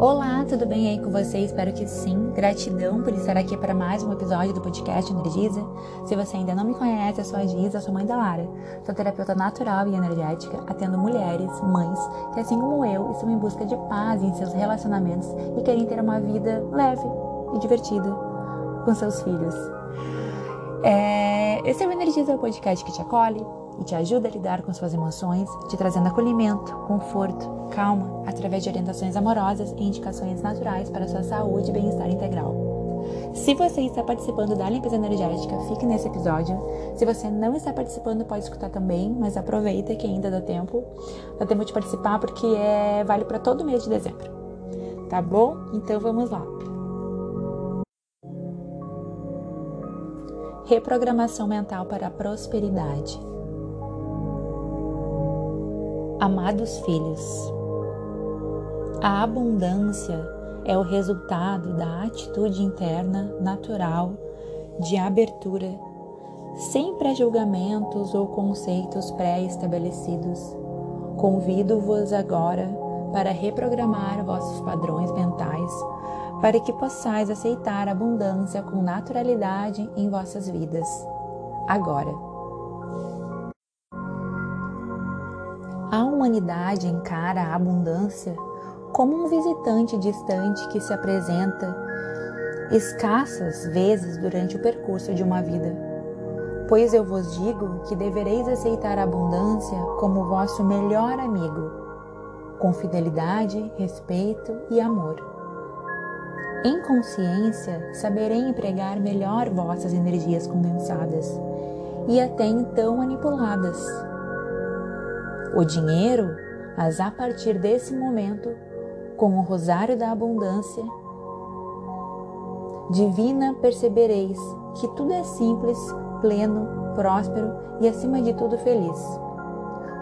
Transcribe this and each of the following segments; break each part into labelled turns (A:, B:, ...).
A: Olá, tudo bem aí com você? Espero que sim. Gratidão por estar aqui para mais um episódio do podcast Energiza. Se você ainda não me conhece, eu sou a Giza, sou mãe da Lara. Sou terapeuta natural e energética, atendo mulheres, mães, que assim como eu, estão em busca de paz em seus relacionamentos e querem ter uma vida leve e divertida com seus filhos. É... Esse é o Energiza, o podcast que te acolhe, e te ajuda a lidar com suas emoções, te trazendo acolhimento, conforto, calma, através de orientações amorosas e indicações naturais para sua saúde e bem-estar integral. Se você está participando da limpeza energética, fique nesse episódio. Se você não está participando, pode escutar também, mas aproveita que ainda dá tempo. Dá tempo de participar porque é vale para todo mês de dezembro. Tá bom? Então vamos lá. Reprogramação mental para a prosperidade. Amados filhos, a abundância é o resultado da atitude interna natural de abertura, sem pré-julgamentos ou conceitos pré-estabelecidos. Convido-vos agora para reprogramar vossos padrões mentais para que possais aceitar a abundância com naturalidade em vossas vidas. Agora. A humanidade encara a abundância como um visitante distante que se apresenta escassas vezes durante o percurso de uma vida. Pois eu vos digo que devereis aceitar a abundância como vosso melhor amigo, com fidelidade, respeito e amor. Em consciência, saberei empregar melhor vossas energias condensadas e até então manipuladas o dinheiro, mas a partir desse momento, com o rosário da abundância, divina percebereis que tudo é simples, pleno, próspero e acima de tudo feliz.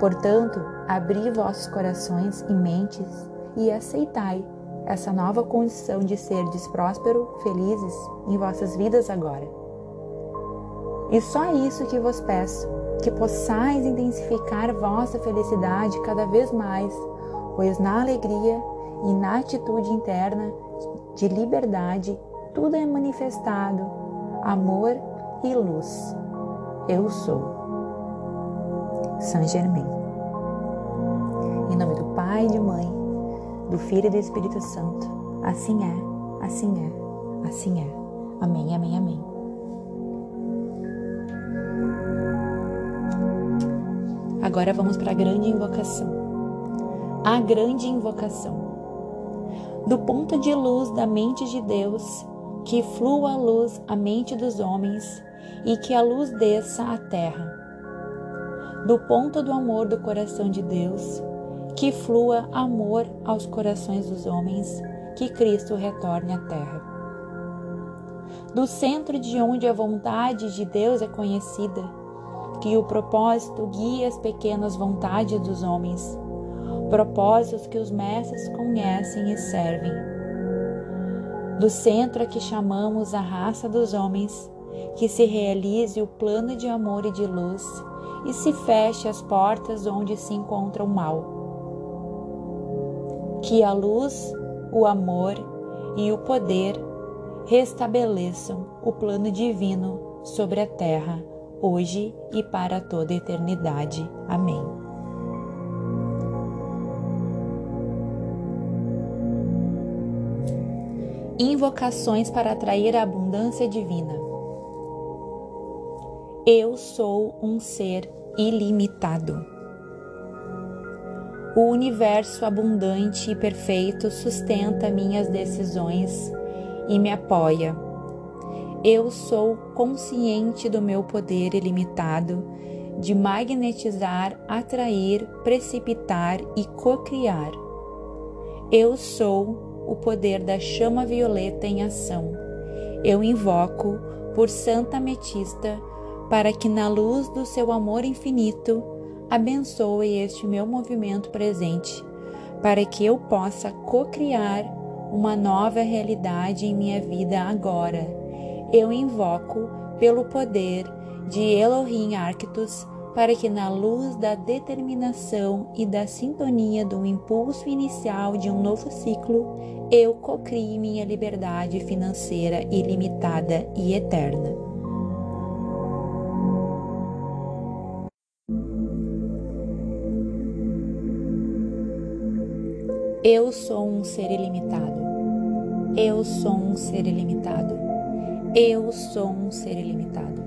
A: Portanto, abri vossos corações e mentes e aceitai essa nova condição de serdes próspero, felizes em vossas vidas agora. E só isso que vos peço que possais intensificar vossa felicidade cada vez mais, pois na alegria e na atitude interna de liberdade tudo é manifestado, amor e luz. Eu sou. Saint Germain. Em nome do Pai e de Mãe, do Filho e do Espírito Santo. Assim é, assim é, assim é. Amém, amém, amém. Agora vamos para a grande invocação. A grande invocação. Do ponto de luz da mente de Deus, que flua a luz à mente dos homens e que a luz desça à terra. Do ponto do amor do coração de Deus, que flua amor aos corações dos homens, que Cristo retorne à terra. Do centro de onde a vontade de Deus é conhecida, que o propósito guie as pequenas vontades dos homens, propósitos que os mestres conhecem e servem. Do centro a que chamamos a raça dos homens, que se realize o plano de amor e de luz e se feche as portas onde se encontra o mal. Que a luz, o amor e o poder restabeleçam o plano divino sobre a terra hoje e para toda a eternidade. Amém. Invocações para atrair a abundância divina. Eu sou um ser ilimitado. O universo abundante e perfeito sustenta minhas decisões e me apoia eu sou consciente do meu poder ilimitado de magnetizar, atrair, precipitar e cocriar. Eu sou o poder da chama violeta em ação. Eu invoco por Santa Ametista para que, na luz do seu amor infinito, abençoe este meu movimento presente, para que eu possa cocriar uma nova realidade em minha vida agora eu invoco pelo poder de Elohim Arctus para que, na luz da determinação e da sintonia do impulso inicial de um novo ciclo, eu cocrie minha liberdade financeira ilimitada e eterna. Eu sou um ser ilimitado. Eu sou um ser ilimitado. Eu sou um ser ilimitado.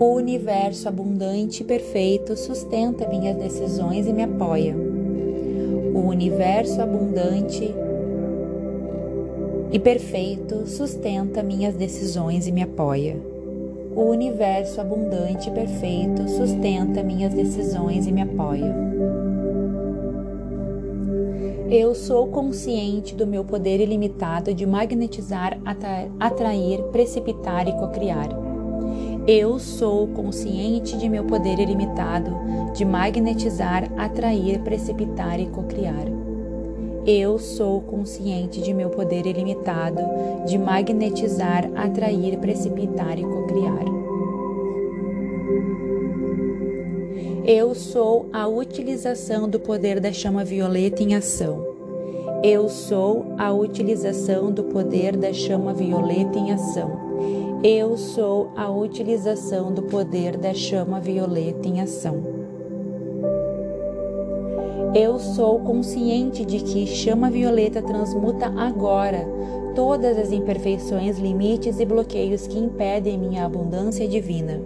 A: O universo abundante e perfeito sustenta minhas decisões e me apoia. O universo abundante e perfeito sustenta minhas decisões e me apoia. O universo abundante e perfeito sustenta minhas decisões e me apoia. Eu sou consciente do meu poder ilimitado de magnetizar, atrair, precipitar e cocriar. Eu sou consciente de meu poder ilimitado de magnetizar, atrair, precipitar e cocriar. Eu sou consciente de meu poder ilimitado de magnetizar, atrair, precipitar e cocriar. Eu sou a utilização do poder da chama violeta em ação. Eu sou a utilização do poder da chama violeta em ação. Eu sou a utilização do poder da chama violeta em ação. Eu sou consciente de que chama violeta transmuta agora todas as imperfeições, limites e bloqueios que impedem minha abundância divina.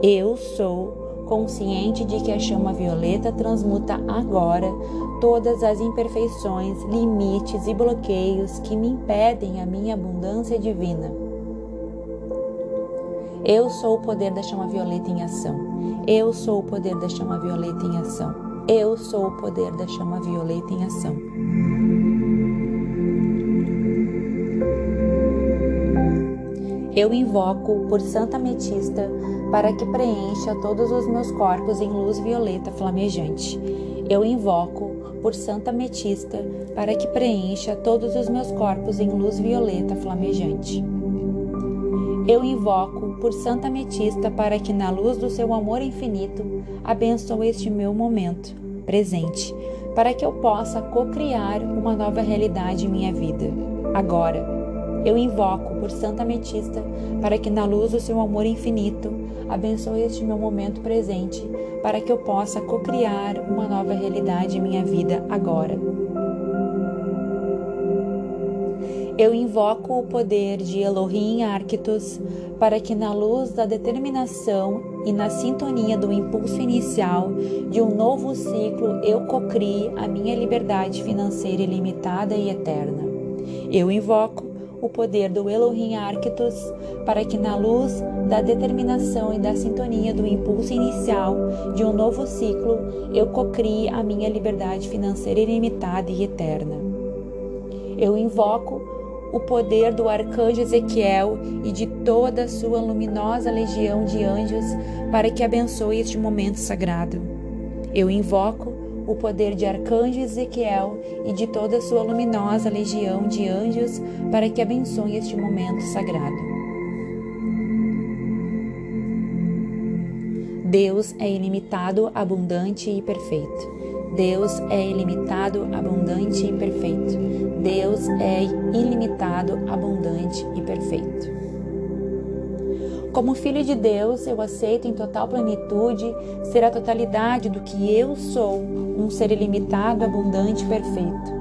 A: Eu sou consciente de que a chama violeta transmuta agora todas as imperfeições, limites e bloqueios que me impedem a minha abundância divina. Eu sou o poder da chama violeta em ação. Eu sou o poder da chama violeta em ação. Eu sou o poder da chama violeta em ação. Eu invoco por Santa Metista para que preencha todos os meus corpos em luz violeta flamejante. Eu invoco por Santa Metista para que preencha todos os meus corpos em luz violeta flamejante. Eu invoco por Santa Metista para que, na luz do seu amor infinito, abençoe este meu momento presente, para que eu possa co-criar uma nova realidade em minha vida. Agora, eu invoco por Santa Ametista para que, na luz do seu amor infinito, abençoe este meu momento presente, para que eu possa co-criar uma nova realidade em minha vida agora. Eu invoco o poder de Elohim Arctus para que, na luz da determinação e na sintonia do impulso inicial de um novo ciclo, eu cocrie a minha liberdade financeira ilimitada e eterna. Eu invoco o poder do Elohim Arctus para que, na luz da determinação e da sintonia do impulso inicial de um novo ciclo, eu cocrie a minha liberdade financeira ilimitada e eterna. Eu invoco o poder do arcanjo Ezequiel e de toda a sua luminosa legião de anjos para que abençoe este momento sagrado. Eu invoco o poder de arcanjo Ezequiel e de toda a sua luminosa legião de anjos para que abençoe este momento sagrado. Deus é ilimitado, abundante e perfeito. Deus é ilimitado, abundante e perfeito. Deus é ilimitado, abundante e perfeito. Como filho de Deus, eu aceito em total plenitude ser a totalidade do que eu sou, um ser ilimitado, abundante e perfeito.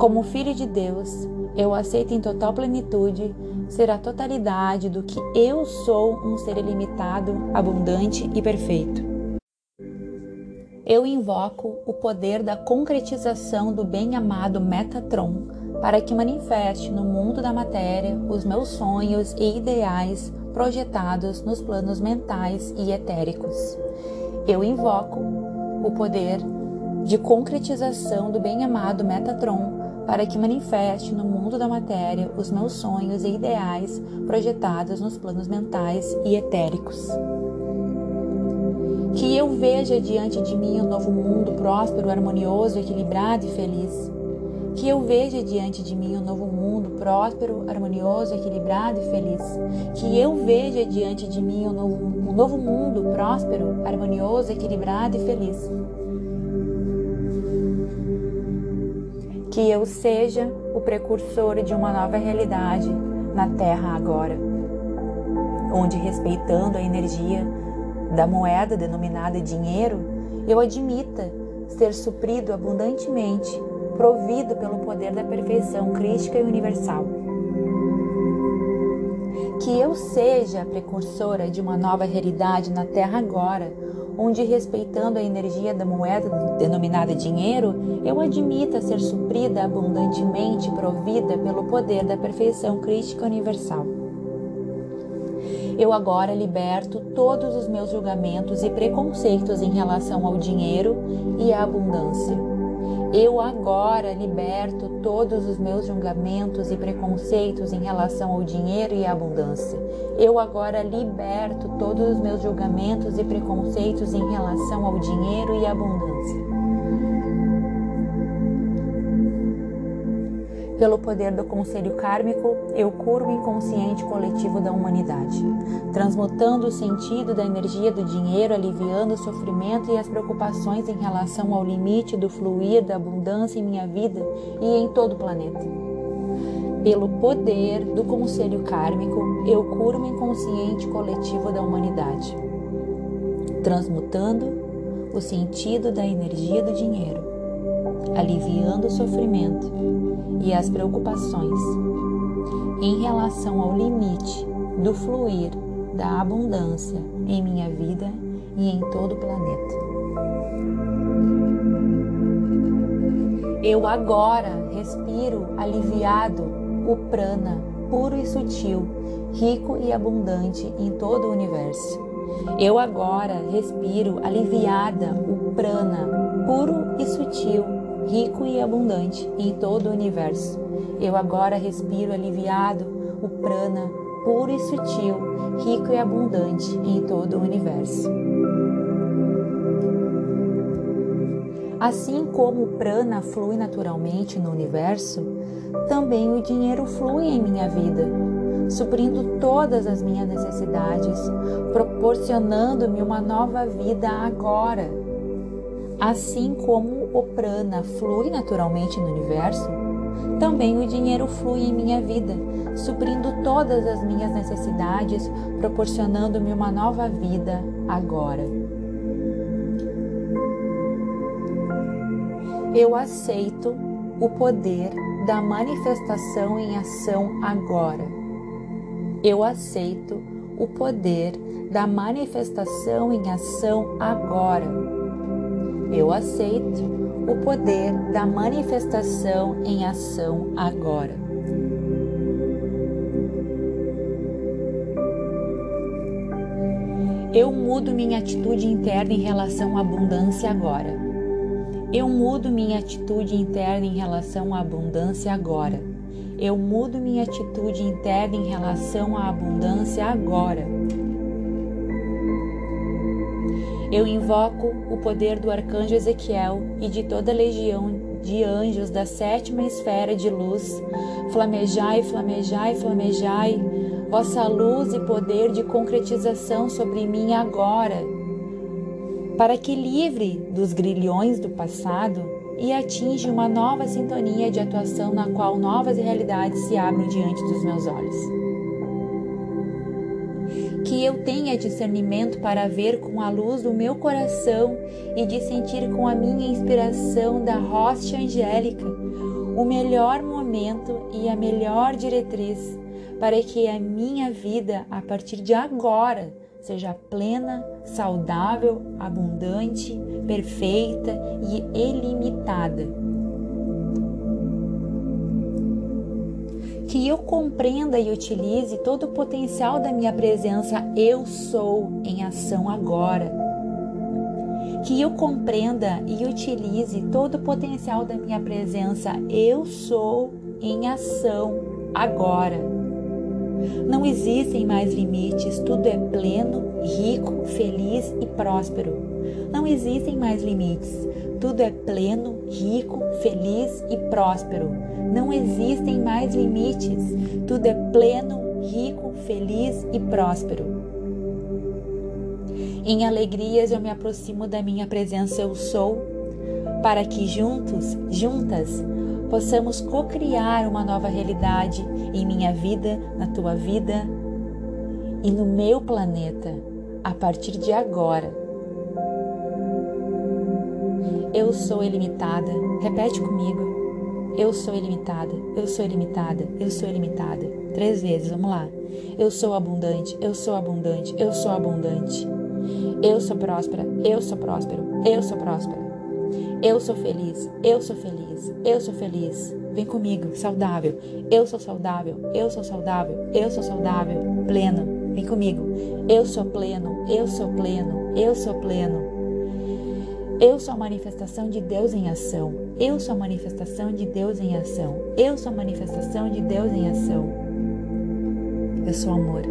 A: Como filho de Deus, eu aceito em total plenitude ser a totalidade do que eu sou, um ser ilimitado, abundante e perfeito. Eu invoco o poder da concretização do bem-amado Metatron para que manifeste no mundo da matéria os meus sonhos e ideais projetados nos planos mentais e etéricos. Eu invoco o poder de concretização do bem-amado Metatron para que manifeste no mundo da matéria os meus sonhos e ideais projetados nos planos mentais e etéricos. Que eu veja diante de mim um novo mundo próspero, harmonioso, equilibrado e feliz Que eu veja diante de mim um novo mundo próspero, harmonioso, equilibrado e feliz. Que eu veja diante de mim um novo, um novo mundo próspero, harmonioso, equilibrado e feliz. Que eu seja o precursor de uma nova realidade na Terra agora, onde, respeitando a energia da moeda denominada dinheiro, eu admita ser suprido abundantemente, provido pelo poder da perfeição crística e universal. Que eu seja a precursora de uma nova realidade na Terra agora, onde, respeitando a energia da moeda denominada dinheiro, eu admita ser suprida abundantemente, provida pelo poder da perfeição crística universal. Eu agora liberto todos os meus julgamentos e preconceitos em relação ao dinheiro e à abundância. Eu agora liberto todos os meus julgamentos e preconceitos em relação ao dinheiro e à abundância. Eu agora liberto todos os meus julgamentos e preconceitos em relação ao dinheiro e à abundância. Pelo poder do conselho kármico, eu curo o inconsciente coletivo da humanidade, transmutando o sentido da energia do dinheiro, aliviando o sofrimento e as preocupações em relação ao limite do fluir da abundância em minha vida e em todo o planeta. Pelo poder do conselho kármico, eu curo o inconsciente coletivo da humanidade, transmutando o sentido da energia do dinheiro, aliviando o sofrimento e as preocupações em relação ao limite do fluir da abundância em minha vida e em todo o planeta. Eu agora respiro aliviado o prana puro e sutil, rico e abundante em todo o universo. Eu agora respiro aliviada o prana puro e sutil, rico e abundante em todo o universo. Eu agora respiro aliviado o prana puro e sutil, rico e abundante em todo o universo. Assim como o prana flui naturalmente no universo, também o dinheiro flui em minha vida, suprindo todas as minhas necessidades, proporcionando-me uma nova vida agora. Assim como o prana flui naturalmente no universo, também o dinheiro flui em minha vida, suprindo todas as minhas necessidades, proporcionando-me uma nova vida agora. Eu aceito o poder da manifestação em ação agora. Eu aceito o poder da manifestação em ação agora. Eu aceito o poder da manifestação em ação agora. Eu mudo minha atitude interna em relação à abundância agora. Eu mudo minha atitude interna em relação à abundância agora. Eu mudo minha atitude interna em relação à abundância agora. Eu invoco o poder do arcanjo Ezequiel e de toda a legião de anjos da sétima esfera de luz. Flamejai, flamejai, flamejai, vossa luz e poder de concretização sobre mim agora, para que livre dos grilhões do passado e atinja uma nova sintonia de atuação na qual novas realidades se abrem diante dos meus olhos que eu tenha discernimento para ver com a luz do meu coração e de sentir com a minha inspiração da rocha angélica o melhor momento e a melhor diretriz para que a minha vida a partir de agora seja plena, saudável, abundante, perfeita e ilimitada. Que eu compreenda e utilize todo o potencial da minha presença eu sou em ação agora. Que eu compreenda e utilize todo o potencial da minha presença eu sou em ação agora. Não existem mais limites, tudo é pleno, rico, feliz e próspero. Não existem mais limites, Tudo é pleno, rico, feliz e próspero. Não existem mais limites. Tudo é pleno, rico, feliz e próspero. Em alegrias eu me aproximo da minha presença eu sou, para que juntos, juntas, possamos co-criar uma nova realidade em minha vida, na tua vida e no meu planeta a partir de agora. Eu sou ilimitada. Repete comigo. Eu sou ilimitada, eu sou ilimitada, eu sou ilimitada. Três vezes, vamos lá. Eu sou abundante, eu sou abundante, eu sou abundante. Eu sou próspera, eu sou próspero, eu sou próspera. Eu sou feliz, eu sou feliz, eu sou feliz. Vem comigo, saudável. Eu sou saudável, eu sou saudável, eu sou saudável, pleno. Vem comigo. Eu sou pleno, eu sou pleno, eu sou pleno. Eu sou a manifestação de Deus em ação. Eu sou a manifestação de Deus em ação. Eu sou a manifestação de Deus em ação. Eu sou amor.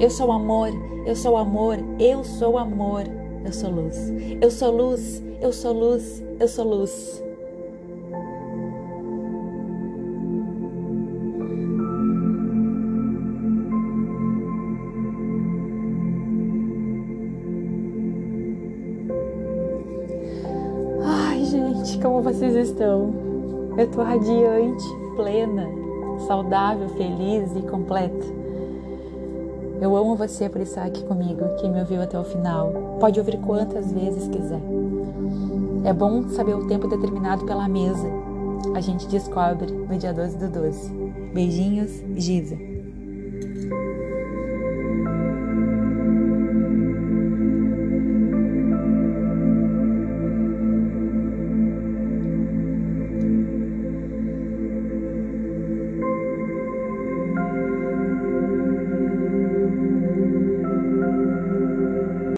A: Eu sou amor. Eu sou amor. Eu sou amor. Eu sou luz. Eu sou luz. Eu sou luz. Eu sou luz. Vocês estão? Eu tô radiante, plena, saudável, feliz e completa. Eu amo você por estar aqui comigo, quem me ouviu até o final. Pode ouvir quantas vezes quiser. É bom saber o tempo determinado pela mesa. A gente descobre no dia 12 do 12. Beijinhos, Giza.